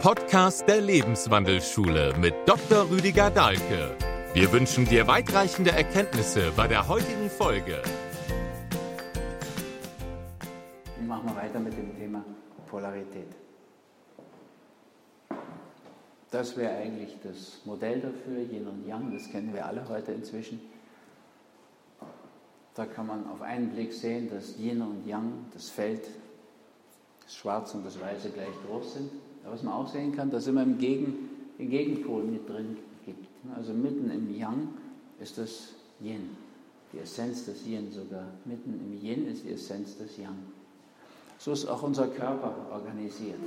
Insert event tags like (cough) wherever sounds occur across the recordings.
Podcast der Lebenswandelschule mit Dr. Rüdiger Dahlke. Wir wünschen dir weitreichende Erkenntnisse bei der heutigen Folge. Machen wir weiter mit dem Thema Polarität. Das wäre eigentlich das Modell dafür, Yin und Yang, das kennen wir alle heute inzwischen. Da kann man auf einen Blick sehen, dass Yin und Yang, das Feld, das Schwarze und das Weiße gleich groß sind. Was man auch sehen kann, dass immer im Gegen, den Gegenpol mit drin gibt. Also mitten im Yang ist das Yin, die Essenz des Yin sogar. Mitten im Yin ist die Essenz des Yang. So ist auch unser Körper organisiert.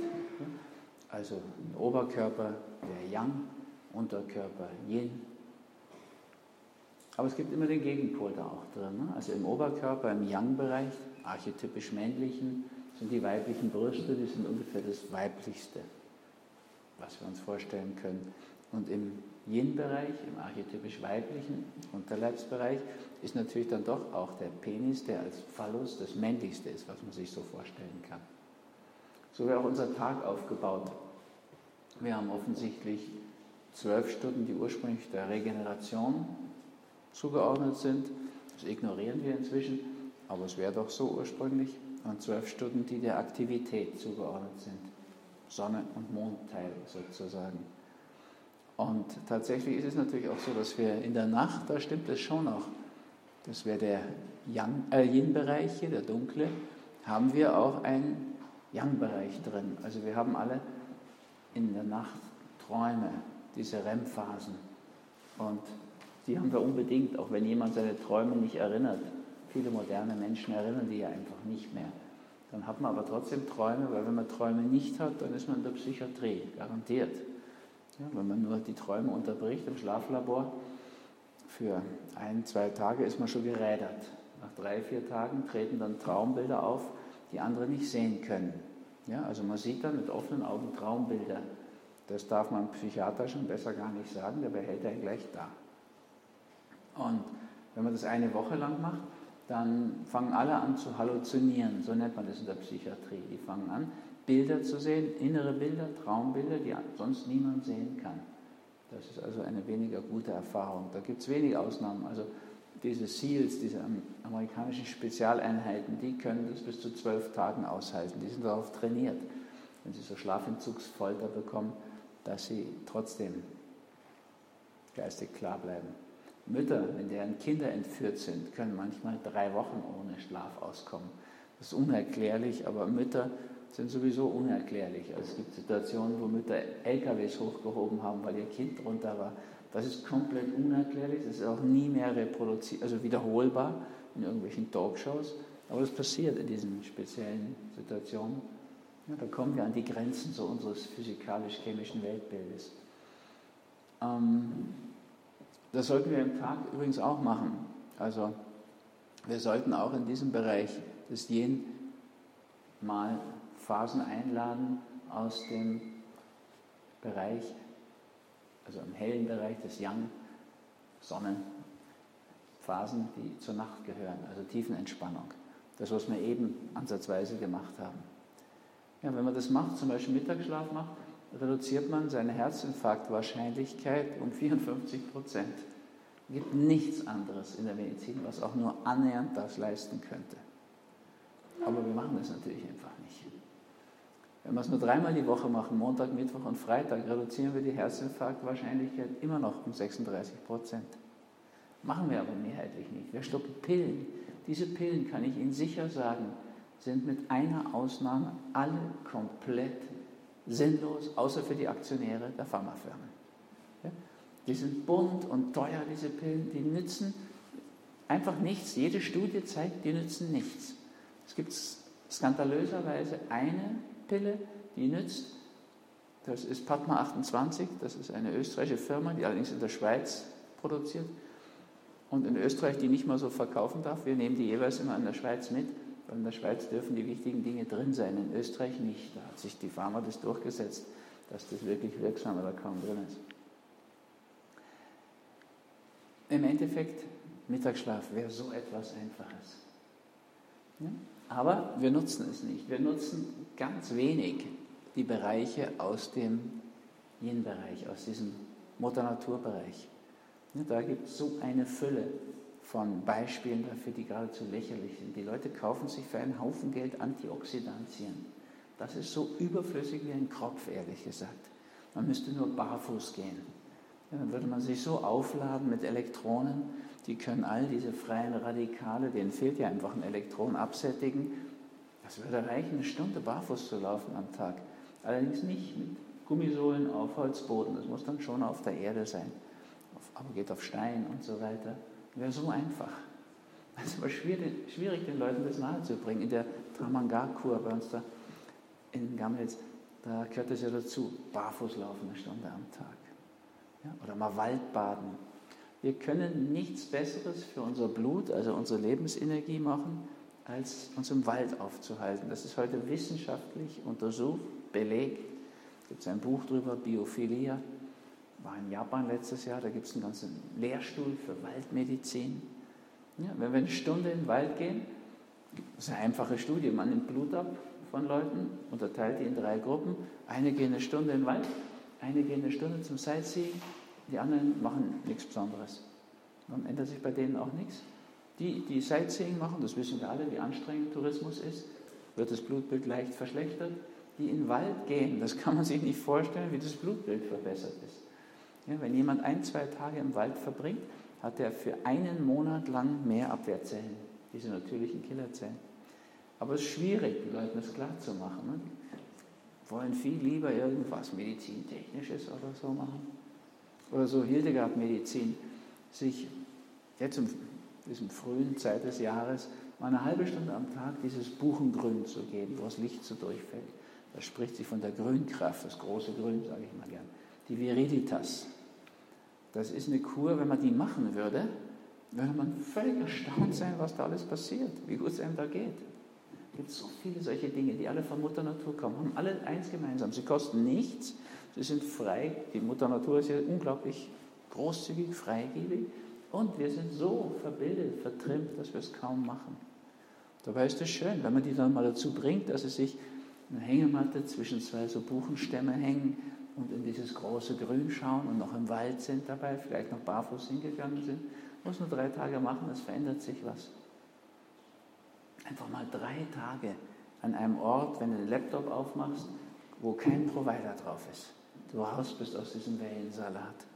Also Oberkörper der Yang, Unterkörper Yin. Aber es gibt immer den Gegenpol da auch drin. Ne? Also im Oberkörper, im Yang-Bereich, archetypisch männlichen, sind die weiblichen Brüste, die sind ungefähr das weiblichste, was wir uns vorstellen können. Und im Yin-Bereich, im archetypisch weiblichen Unterleibsbereich, ist natürlich dann doch auch der Penis, der als Phallus das männlichste ist, was man sich so vorstellen kann. So wäre auch unser Tag aufgebaut. Wir haben offensichtlich zwölf Stunden, die ursprünglich der Regeneration zugeordnet sind. Das ignorieren wir inzwischen, aber es wäre doch so ursprünglich. Und zwölf Stunden, die der Aktivität zugeordnet sind. Sonne- und Mondteil sozusagen. Und tatsächlich ist es natürlich auch so, dass wir in der Nacht, da stimmt es schon noch, das wäre der äh, Yin-Bereich hier, der dunkle, haben wir auch einen Yang-Bereich drin. Also wir haben alle in der Nacht Träume, diese REM-Phasen. Und die haben wir unbedingt, auch wenn jemand seine Träume nicht erinnert. Viele moderne Menschen erinnern die ja einfach nicht mehr. Dann hat man aber trotzdem Träume, weil wenn man Träume nicht hat, dann ist man in der Psychiatrie, garantiert. Ja, wenn man nur die Träume unterbricht im Schlaflabor, für ein, zwei Tage ist man schon gerädert. Nach drei, vier Tagen treten dann Traumbilder auf, die andere nicht sehen können. Ja, also man sieht dann mit offenen Augen Traumbilder. Das darf man Psychiater schon besser gar nicht sagen, der behält er gleich da. Und wenn man das eine Woche lang macht, dann fangen alle an zu halluzinieren, so nennt man das in der Psychiatrie. Die fangen an, Bilder zu sehen, innere Bilder, Traumbilder, die sonst niemand sehen kann. Das ist also eine weniger gute Erfahrung. Da gibt es wenige Ausnahmen. Also diese SEALs, diese amerikanischen Spezialeinheiten, die können das bis zu zwölf Tagen aushalten. Die sind darauf trainiert, wenn sie so Schlafentzugsfolter bekommen, dass sie trotzdem geistig klar bleiben. Mütter, wenn deren Kinder entführt sind, können manchmal drei Wochen ohne Schlaf auskommen. Das ist unerklärlich, aber Mütter sind sowieso unerklärlich. Also es gibt Situationen, wo Mütter LKWs hochgehoben haben, weil ihr Kind drunter war. Das ist komplett unerklärlich, das ist auch nie mehr reproduziert, also wiederholbar in irgendwelchen Talkshows. Aber es passiert in diesen speziellen Situationen. Ja, da kommen wir an die Grenzen so unseres physikalisch-chemischen Weltbildes. Ähm, das sollten wir im Tag übrigens auch machen. Also wir sollten auch in diesem Bereich des Yin mal Phasen einladen aus dem Bereich, also im hellen Bereich des Yang, Sonnenphasen, die zur Nacht gehören, also Tiefenentspannung. Das, was wir eben ansatzweise gemacht haben. Ja, wenn man das macht, zum Beispiel Mittagsschlaf macht, reduziert man seine Herzinfarktwahrscheinlichkeit um 54 Prozent. Es gibt nichts anderes in der Medizin, was auch nur annähernd das leisten könnte. Aber wir machen das natürlich einfach nicht. Wenn wir es nur dreimal die Woche machen, Montag, Mittwoch und Freitag, reduzieren wir die Herzinfarktwahrscheinlichkeit immer noch um 36 Prozent. Machen wir aber mehrheitlich nicht. Wir schlucken Pillen. Diese Pillen, kann ich Ihnen sicher sagen, sind mit einer Ausnahme alle komplett sinnlos, außer für die Aktionäre der Pharmafirmen. Ja? Die sind bunt und teuer, diese Pillen, die nützen einfach nichts. Jede Studie zeigt, die nützen nichts. Es gibt skandalöserweise eine Pille, die nützt, das ist Patma 28, das ist eine österreichische Firma, die allerdings in der Schweiz produziert und in Österreich die nicht mal so verkaufen darf. Wir nehmen die jeweils immer in der Schweiz mit. In der Schweiz dürfen die wichtigen Dinge drin sein, in Österreich nicht. Da hat sich die Pharma das durchgesetzt, dass das wirklich wirksam oder kaum drin ist. Im Endeffekt, Mittagsschlaf wäre so etwas Einfaches. Ja? Aber wir nutzen es nicht. Wir nutzen ganz wenig die Bereiche aus dem Yin-Bereich, aus diesem Mutter-Natur-Bereich. Da gibt es so eine Fülle von Beispielen dafür, die geradezu lächerlich sind. Die Leute kaufen sich für einen Haufen Geld Antioxidantien. Das ist so überflüssig wie ein Kropf, ehrlich gesagt. Man müsste nur barfuß gehen. Ja, dann würde man sich so aufladen mit Elektronen, die können all diese freien Radikale, denen fehlt ja einfach ein Elektron, absättigen. Das würde reichen, eine Stunde barfuß zu laufen am Tag. Allerdings nicht mit Gummisohlen auf Holzboden, das muss dann schon auf der Erde sein. Aber geht auf Stein und so weiter. Wäre so einfach. Es ist aber schwierig, schwierig, den Leuten das nahezubringen. In der Tramangar-Kur bei uns da in Gammelitz, da gehört es ja dazu, barfuß laufen eine Stunde am Tag. Ja, oder mal Waldbaden. Wir können nichts Besseres für unser Blut, also unsere Lebensenergie machen, als uns im Wald aufzuhalten. Das ist heute wissenschaftlich untersucht, belegt. Es gibt ein Buch darüber, Biophilia, war in Japan letztes Jahr, da gibt es einen ganzen Lehrstuhl für Waldmedizin. Ja, wenn wir eine Stunde in den Wald gehen, das ist eine einfache Studie, man nimmt Blut ab von Leuten, unterteilt die in drei Gruppen. Eine gehen eine Stunde in den Wald, eine gehen eine Stunde zum Sightseeing, die anderen machen nichts Besonderes. Dann ändert sich bei denen auch nichts. Die, die Sightseeing machen, das wissen wir alle, wie anstrengend Tourismus ist, wird das Blutbild leicht verschlechtert. Die in den Wald gehen, das kann man sich nicht vorstellen, wie das Blutbild verbessert ist. Ja, wenn jemand ein, zwei Tage im Wald verbringt, hat er für einen Monat lang mehr Abwehrzellen, diese natürlichen Killerzellen. Aber es ist schwierig, den Leuten das klarzumachen. Ne? Wollen viel lieber irgendwas Medizintechnisches oder so machen. Oder so Hildegard-Medizin, sich jetzt in diesem frühen Zeit des Jahres mal eine halbe Stunde am Tag dieses Buchengrün zu geben, wo das Licht so durchfällt. Da spricht sie von der Grünkraft, das große Grün, sage ich mal gern. Die Viriditas. Das ist eine Kur, wenn man die machen würde, würde man völlig erstaunt sein, was da alles passiert, wie gut es einem da geht. Es gibt so viele solche Dinge, die alle von Mutter Natur kommen, haben alle eins gemeinsam. Sie kosten nichts, sie sind frei. Die Mutter Natur ist ja unglaublich großzügig, freigebig. Und wir sind so verbildet, vertrimmt, dass wir es kaum machen. Dabei ist es schön, wenn man die dann mal dazu bringt, dass sie sich eine Hängematte zwischen zwei so Buchenstämme hängen und in dieses große Grün schauen und noch im Wald sind dabei, vielleicht noch barfuß hingegangen sind, muss nur drei Tage machen, es verändert sich was. Einfach mal drei Tage an einem Ort, wenn du den Laptop aufmachst, wo kein Provider drauf ist. Du raus bist aus diesem Wellensalat.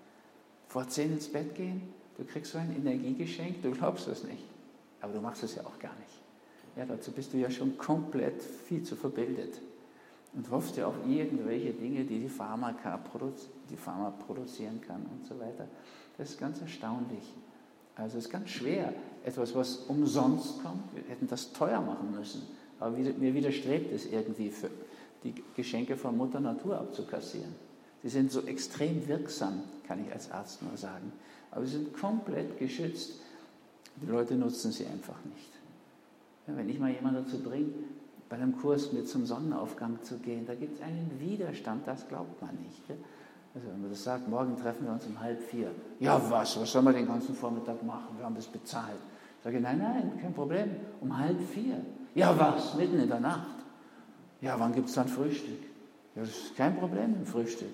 Vor zehn ins Bett gehen, du kriegst so ein Energiegeschenk, du glaubst es nicht. Aber du machst es ja auch gar nicht. Ja, dazu bist du ja schon komplett viel zu verbildet und hoffst ja auf irgendwelche Dinge, die die produzi die Pharma produzieren kann und so weiter. Das ist ganz erstaunlich. Also es ist ganz schwer, etwas, was umsonst kommt, wir hätten das teuer machen müssen. Aber mir widerstrebt es irgendwie, die Geschenke von Mutter Natur abzukassieren. Sie sind so extrem wirksam, kann ich als Arzt nur sagen. Aber sie sind komplett geschützt. Die Leute nutzen sie einfach nicht. Ja, wenn ich mal jemanden dazu bringe, bei einem Kurs mit zum Sonnenaufgang zu gehen, da gibt es einen Widerstand, das glaubt man nicht. Also wenn man das sagt, morgen treffen wir uns um halb vier. Ja, was? Was sollen wir den ganzen Vormittag machen? Wir haben das bezahlt. Ich sage, nein, nein, kein Problem. Um halb vier. Ja, was? Mitten in der Nacht. Ja, wann gibt es dann Frühstück? Ja, das ist kein Problem im Frühstück.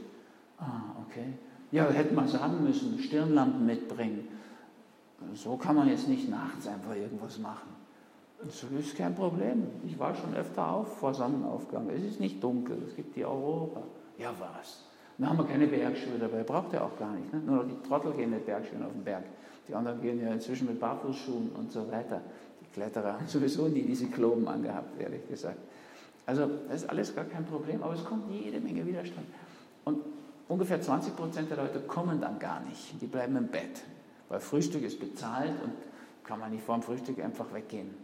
Ah, okay. Ja, hätten wir sagen müssen, Stirnlampen mitbringen. So kann man jetzt nicht nachts einfach irgendwas machen. Das ist kein Problem. Ich war schon öfter auf vor Sonnenaufgang. Es ist nicht dunkel, es gibt die Aurora. Ja, was? Dann haben wir keine Bergschuhe dabei, braucht er auch gar nicht. Ne? Nur die Trottel gehen mit Bergschuhen auf den Berg. Die anderen gehen ja inzwischen mit Barfußschuhen und so weiter. Die Kletterer haben (laughs) sowieso nie diese Kloben angehabt, ehrlich gesagt. Also das ist alles gar kein Problem, aber es kommt jede Menge Widerstand. Und ungefähr 20 Prozent der Leute kommen dann gar nicht. Die bleiben im Bett, weil Frühstück ist bezahlt und kann man nicht vor dem Frühstück einfach weggehen.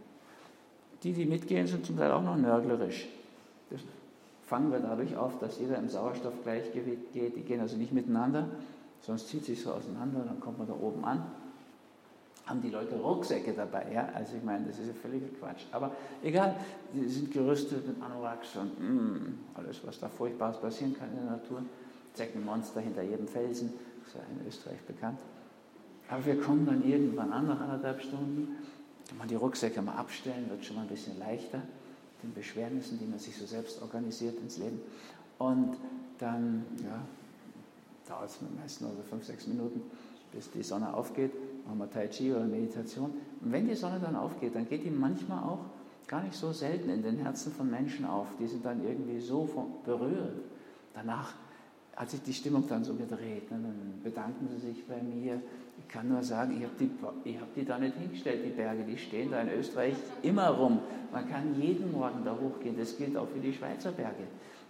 Die, die mitgehen, sind zum Teil auch noch nörglerisch. Das fangen wir dadurch auf, dass jeder im Sauerstoffgleichgewicht geht. Die gehen also nicht miteinander, sonst zieht sich so auseinander, dann kommt man da oben an. Haben die Leute Rucksäcke dabei, ja? Also ich meine, das ist ja völliger Quatsch. Aber egal, die sind gerüstet mit Anoraks und mm, alles, was da Furchtbares passieren kann in der Natur. Zeckenmonster hinter jedem Felsen, das ist ja in Österreich bekannt. Aber wir kommen dann irgendwann an, nach anderthalb Stunden, wenn man die Rucksäcke mal abstellen, wird schon mal ein bisschen leichter, den Beschwernissen, die man sich so selbst organisiert ins Leben. Und dann ja, dauert es meistens nur so fünf, sechs Minuten, bis die Sonne aufgeht. Machen wir Tai Chi oder Meditation. Und wenn die Sonne dann aufgeht, dann geht die manchmal auch gar nicht so selten in den Herzen von Menschen auf. Die sind dann irgendwie so berührt. Danach hat sich die Stimmung dann so gedreht. Ne? Dann bedanken sie sich bei mir. Ich kann nur sagen, ich habe die, hab die da nicht hingestellt, die Berge, die stehen da in Österreich immer rum. Man kann jeden Morgen da hochgehen. Das gilt auch für die Schweizer Berge.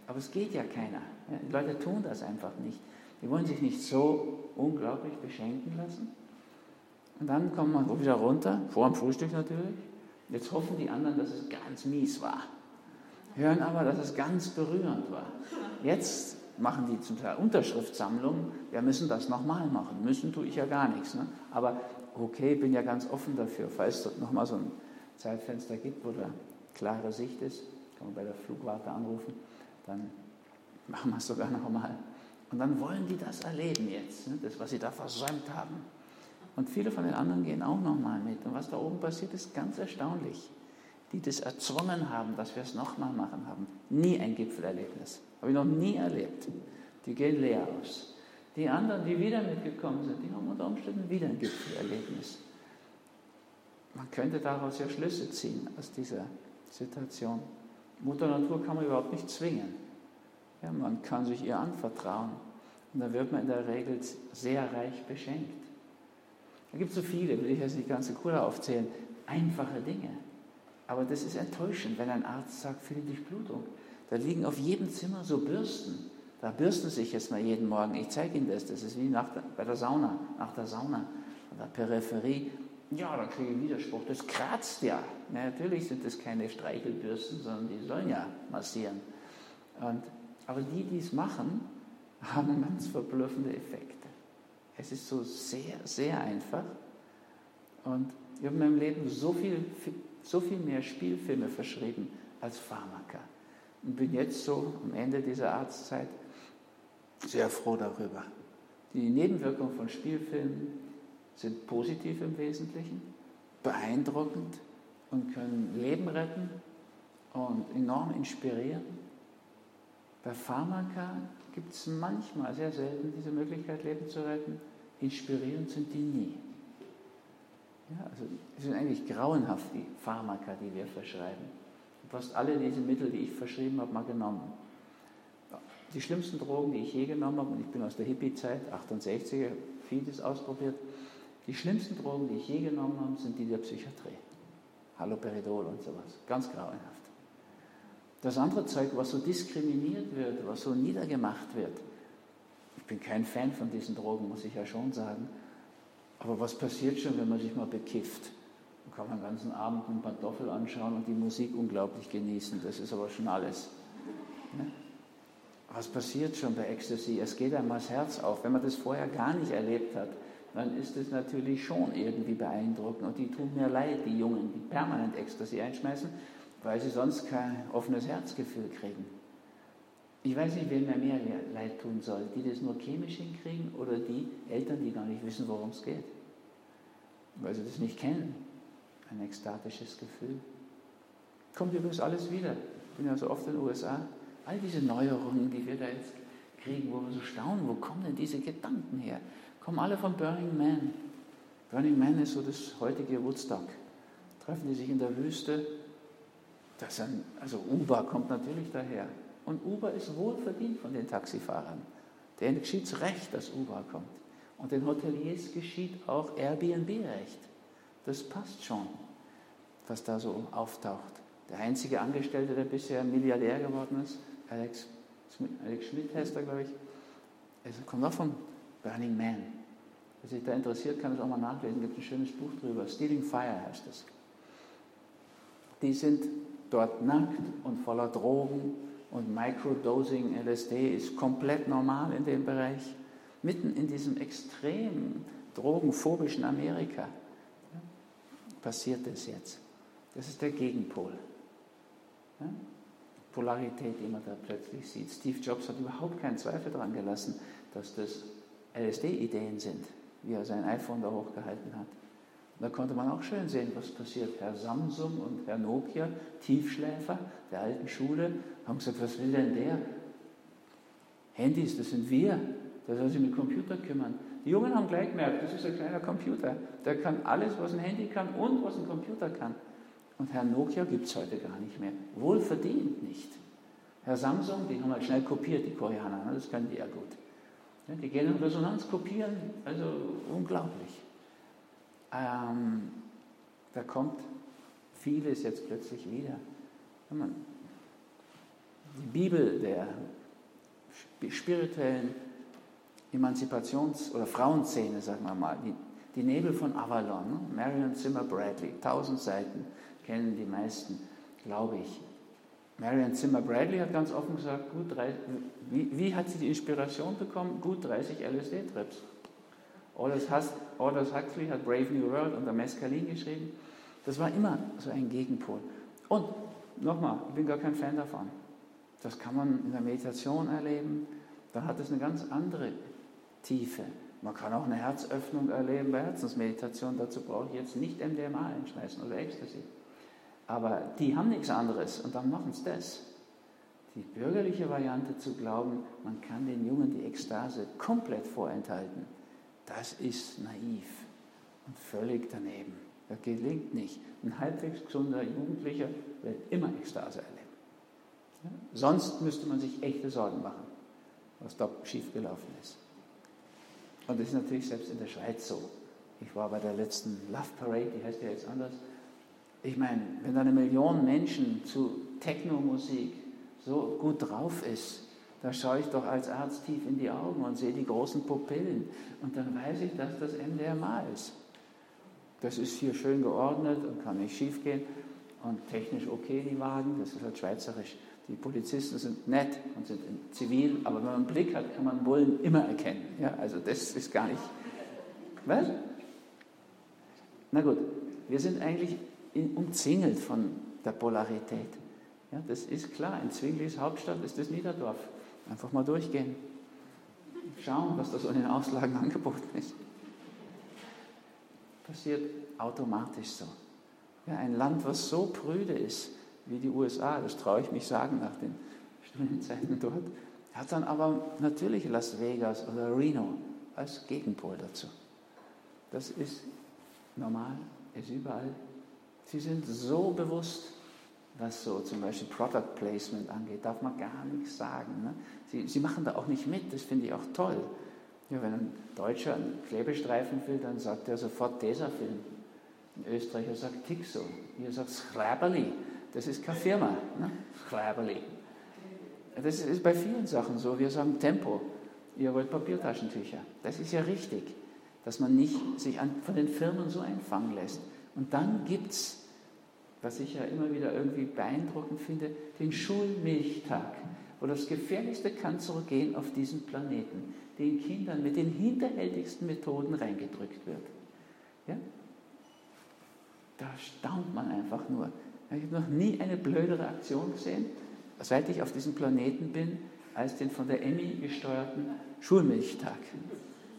Aber es geht ja keiner. Die Leute tun das einfach nicht. Die wollen sich nicht so unglaublich beschenken lassen. Und dann kommt man wieder runter, vor dem Frühstück natürlich. Jetzt hoffen die anderen, dass es ganz mies war. Hören aber, dass es ganz berührend war. Jetzt machen die zum Teil Unterschriftsammlungen. Wir müssen das nochmal machen. Müssen tue ich ja gar nichts. Ne? Aber okay, bin ja ganz offen dafür. Falls es nochmal so ein Zeitfenster gibt, wo da klare Sicht ist, kann man bei der Flugwarte anrufen, dann machen wir es sogar nochmal. Und dann wollen die das erleben jetzt, ne? das, was sie da versäumt haben. Und viele von den anderen gehen auch nochmal mit. Und was da oben passiert, ist ganz erstaunlich. Die das erzwungen haben, dass wir es nochmal machen haben. Nie ein Gipfelerlebnis. Habe ich noch nie erlebt. Die gehen leer aus. Die anderen, die wieder mitgekommen sind, die haben unter Umständen wieder ein Gipfelerlebnis. Man könnte daraus ja Schlüsse ziehen aus dieser Situation. Mutter Natur kann man überhaupt nicht zwingen. Ja, man kann sich ihr anvertrauen. Und da wird man in der Regel sehr reich beschenkt. Da gibt es so viele, will ich jetzt nicht ganz so cool aufzählen, einfache Dinge. Aber das ist enttäuschend, wenn ein Arzt sagt, für die Durchblutung. Da liegen auf jedem Zimmer so Bürsten. Da bürsten sich jetzt mal jeden Morgen. Ich zeige Ihnen das. Das ist wie nach der, bei der Sauna, nach der Sauna, an der Peripherie. Ja, da kriege ich Widerspruch. Das kratzt ja. Na, natürlich sind das keine Streichelbürsten, sondern die sollen ja massieren. Und, aber die, die es machen, (laughs) haben ganz verblüffende Effekte. Es ist so sehr, sehr einfach. Und ich habe in meinem Leben so viel, so viel mehr Spielfilme verschrieben als Pharmaka. Und bin jetzt so am Ende dieser Arztzeit sehr froh darüber. Die Nebenwirkungen von Spielfilmen sind positiv im Wesentlichen, beeindruckend und können Leben retten und enorm inspirieren. Bei Pharmaka gibt es manchmal, sehr selten, diese Möglichkeit, Leben zu retten. Inspirierend sind die nie. Ja, also es sind eigentlich grauenhaft, die Pharmaka, die wir verschreiben. Fast alle diese Mittel, die ich verschrieben habe, mal genommen. Die schlimmsten Drogen, die ich je genommen habe, und ich bin aus der Hippie-Zeit, 68er, vieles ausprobiert, die schlimmsten Drogen, die ich je genommen habe, sind die der Psychiatrie. Haloperidol und sowas. Ganz grauenhaft. Das andere Zeug, was so diskriminiert wird, was so niedergemacht wird, ich bin kein Fan von diesen Drogen, muss ich ja schon sagen. Aber was passiert schon, wenn man sich mal bekifft? Man kann den ganzen Abend einen Pantoffel anschauen und die Musik unglaublich genießen. Das ist aber schon alles. Ne? Was passiert schon bei Ecstasy? Es geht einmal das Herz auf. Wenn man das vorher gar nicht erlebt hat, dann ist es natürlich schon irgendwie beeindruckend. Und die tun mir leid, die Jungen, die permanent Ecstasy einschmeißen, weil sie sonst kein offenes Herzgefühl kriegen. Ich weiß nicht, wem mir mehr leid tun soll. Die, die das nur chemisch hinkriegen oder die Eltern, die gar nicht wissen, worum es geht. Weil sie das nicht kennen. Ein ekstatisches Gefühl. Kommt übrigens alles wieder. Ich bin ja so oft in den USA. All diese Neuerungen, die wir da jetzt kriegen, wo wir so staunen, wo kommen denn diese Gedanken her? Kommen alle von Burning Man. Burning Man ist so das heutige Woodstock. Treffen die sich in der Wüste. Das ein, also Uber kommt natürlich daher. Und Uber ist wohlverdient von den Taxifahrern. Denen geschieht es recht, dass Uber kommt. Und den Hoteliers geschieht auch Airbnb-Recht. Das passt schon, was da so auftaucht. Der einzige Angestellte, der bisher Milliardär geworden ist, Alex, Alex Schmidt heißt er, glaube ich, er kommt auch von Burning Man. Wer sich da interessiert, kann es auch mal nachlesen. Es gibt ein schönes Buch drüber. Stealing Fire heißt es. Die sind dort nackt und voller Drogen und Microdosing LSD ist komplett normal in dem Bereich, mitten in diesem extrem drogenphobischen Amerika. Passiert das jetzt. Das ist der Gegenpol. Polarität, die man da plötzlich sieht. Steve Jobs hat überhaupt keinen Zweifel daran gelassen, dass das LSD-Ideen sind, wie er sein iPhone da hochgehalten hat. Da konnte man auch schön sehen, was passiert. Herr Samsung und Herr Nokia, Tiefschläfer der alten Schule, haben gesagt, was will denn der? Handys, das sind wir. Der soll sich mit Computer kümmern. Die Jungen haben gleich gemerkt, das ist ein kleiner Computer. Der kann alles, was ein Handy kann und was ein Computer kann. Und Herr Nokia gibt es heute gar nicht mehr. Wohlverdient nicht. Herr Samsung, die haben halt schnell kopiert, die Koreaner, ne? das können die ja gut. Die gehen in Resonanz kopieren, also unglaublich. Ähm, da kommt vieles jetzt plötzlich wieder. Die Bibel der spirituellen Emanzipations- oder Frauenszene, sagen wir mal, die, die Nebel von Avalon, ne? Marion Zimmer Bradley, tausend Seiten, kennen die meisten, glaube ich. Marion Zimmer Bradley hat ganz offen gesagt, gut 30, wie, wie, hat sie die Inspiration bekommen? Gut 30 LSD-Trips. Aldous, Aldous Huxley hat Brave New World unter Mescalin geschrieben. Das war immer so ein Gegenpol. Und nochmal, ich bin gar kein Fan davon. Das kann man in der Meditation erleben. Da hat es eine ganz andere Tiefe. Man kann auch eine Herzöffnung erleben bei Herzensmeditation. Dazu brauche ich jetzt nicht MDMA einschmeißen oder Ecstasy. Aber die haben nichts anderes und dann machen sie das. Die bürgerliche Variante zu glauben, man kann den Jungen die Ekstase komplett vorenthalten, das ist naiv und völlig daneben. Das gelingt nicht. Ein halbwegs gesunder Jugendlicher wird immer Ekstase erleben. Ja? Sonst müsste man sich echte Sorgen machen, was da schiefgelaufen ist. Und das ist natürlich selbst in der Schweiz so. Ich war bei der letzten Love Parade, die heißt ja jetzt anders. Ich meine, wenn da eine Million Menschen zu Techno-Musik so gut drauf ist, da schaue ich doch als Arzt tief in die Augen und sehe die großen Pupillen. Und dann weiß ich, dass das MDMA ist. Das ist hier schön geordnet und kann nicht schief gehen. Und technisch okay, die Wagen, das ist halt schweizerisch. Die Polizisten sind nett und sind zivil, aber wenn man einen Blick hat, kann man Bullen immer erkennen. Ja, also das ist gar nicht. Was? Na gut, wir sind eigentlich umzingelt von der Polarität. Ja, das ist klar. In Zwinglis Hauptstadt ist das Niederdorf. Einfach mal durchgehen. Schauen, was da so in den Auslagen angeboten ist. Passiert automatisch so. Ja, ein Land, was so prüde ist wie die USA, das traue ich mich sagen nach den Studienzeiten dort, hat dann aber natürlich Las Vegas oder Reno als Gegenpol dazu. Das ist normal, ist überall. Sie sind so bewusst, was so zum Beispiel Product Placement angeht, darf man gar nichts sagen. Ne? Sie, sie machen da auch nicht mit, das finde ich auch toll. Ja, wenn ein Deutscher einen Klebestreifen will, dann sagt er sofort Tesafilm. Ein Österreicher sagt Tixo. Ihr sagt Schreiberli. Das ist keine Firma. Ne? Schreiberli. Das ist bei vielen Sachen so. Wir sagen Tempo. Ihr wollt Papiertaschentücher. Das ist ja richtig, dass man nicht sich an, von den Firmen so einfangen lässt. Und dann gibt es was ich ja immer wieder irgendwie beeindruckend finde, den Schulmilchtag, wo das gefährlichste Kanzerogen auf diesem Planeten den Kindern mit den hinterhältigsten Methoden reingedrückt wird. Ja? Da staunt man einfach nur. Ich habe noch nie eine blödere Aktion gesehen, seit ich auf diesem Planeten bin, als den von der Emmy gesteuerten Schulmilchtag.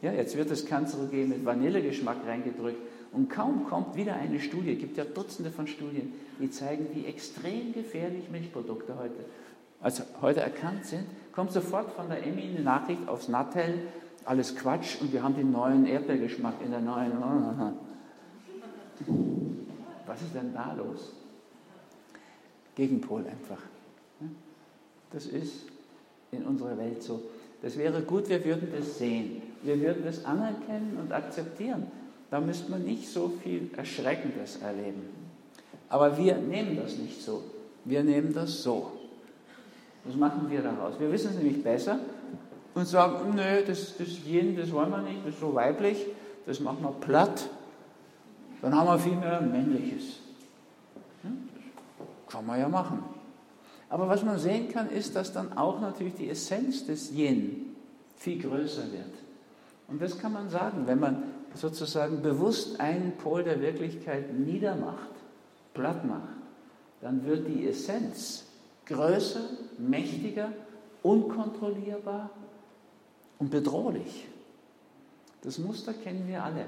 Ja, jetzt wird das Kanzerogen mit Vanillegeschmack reingedrückt und kaum kommt wieder eine Studie, es gibt ja Dutzende von Studien, die zeigen, wie extrem gefährlich Milchprodukte heute, also heute erkannt sind, kommt sofort von der Emmy eine Nachricht aufs Nattel, alles Quatsch und wir haben den neuen Erdbeergeschmack in der neuen. (laughs) Was ist denn da los? Gegenpol einfach. Das ist in unserer Welt so. Das wäre gut, wir würden das sehen. Wir würden das anerkennen und akzeptieren. Da müsste man nicht so viel Erschreckendes erleben. Aber wir nehmen das nicht so. Wir nehmen das so. Was machen wir daraus? Wir wissen es nämlich besser und sagen, nö, das, das Yin, das wollen wir nicht, das ist so weiblich, das machen wir platt. Dann haben wir viel mehr Männliches. Hm? Kann man ja machen. Aber was man sehen kann, ist, dass dann auch natürlich die Essenz des Yin viel größer wird. Und das kann man sagen, wenn man sozusagen bewusst einen Pol der Wirklichkeit niedermacht, platt macht, dann wird die Essenz größer, mächtiger, unkontrollierbar und bedrohlich. Das Muster kennen wir alle.